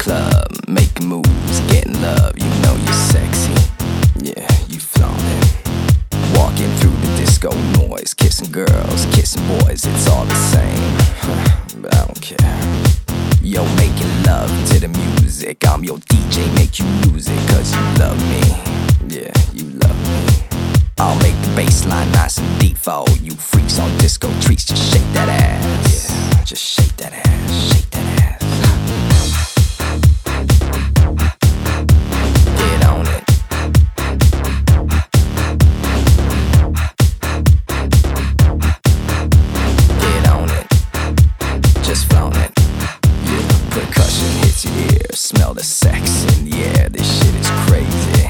club, making moves, getting love. You know you're sexy. Yeah, you flaunting. Walking through the disco noise, kissing girls, kissing boys, it's all the same. but I don't care. Yo, making love to the music. I'm your DJ, make you lose it, cause you love me. Yeah, you love me. I'll make the bass line nice and deep for all you freaks on disco treats. Just shake that ass. Yeah, just shake that ass. Shake Smell the sex in the air. This shit is crazy.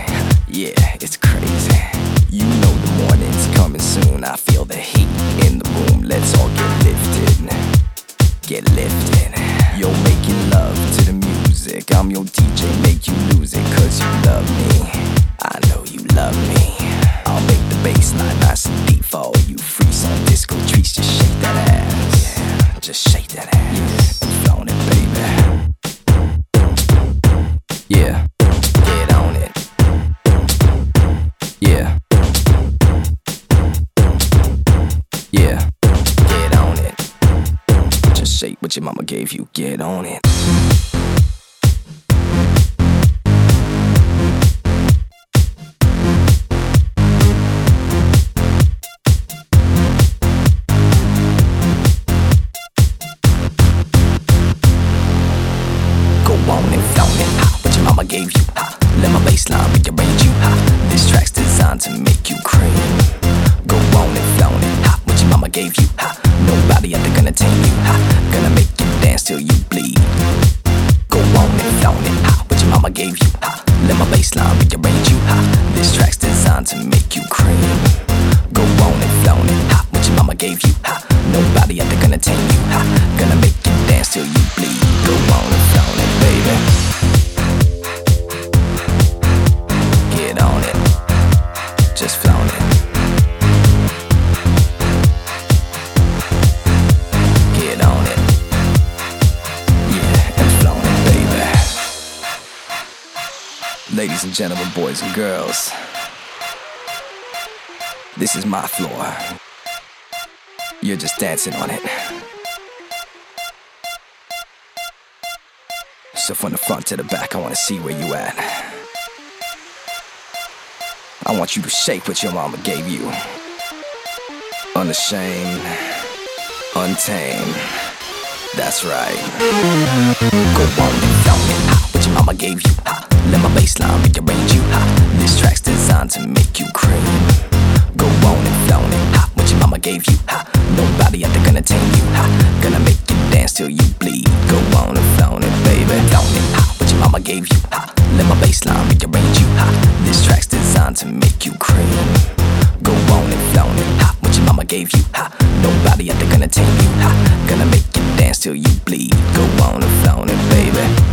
Yeah, it's crazy. You know the morning's coming soon. I feel the heat in the room. Let's all get lifted. Get lifted. Shake what your mama gave you, get on it. Go on and flown it, ha, what your mama gave you, ha. Let my bassline rearrange you, ha. This track's designed to make you cream. Let my bassline rearrange you, ha. This track's designed to make you cream. Ladies and gentlemen, boys and girls, this is my floor. You're just dancing on it. So from the front to the back, I wanna see where you at. I want you to shake what your mama gave you. Unashamed, untamed. That's right. Go on and it, ha, what your mama gave you. Let my baseline rearrange you. Ha. This track's designed to make you cream. Go on and flaunt it. Ha. What your mama gave you. Ha. Nobody out there gonna tame you. Ha. Gonna make you dance till you bleed. Go on and flaunt it, baby. Flaunt it. Ha. What your mama gave you. Ha. Let my baseline rearrange you. Ha. This track's designed to make you cream. Go on and flaunt it. Ha. What your mama gave you. Ha. Nobody out there gonna tame you. Ha. Gonna make you dance till you bleed. Go on and flaunt it, baby.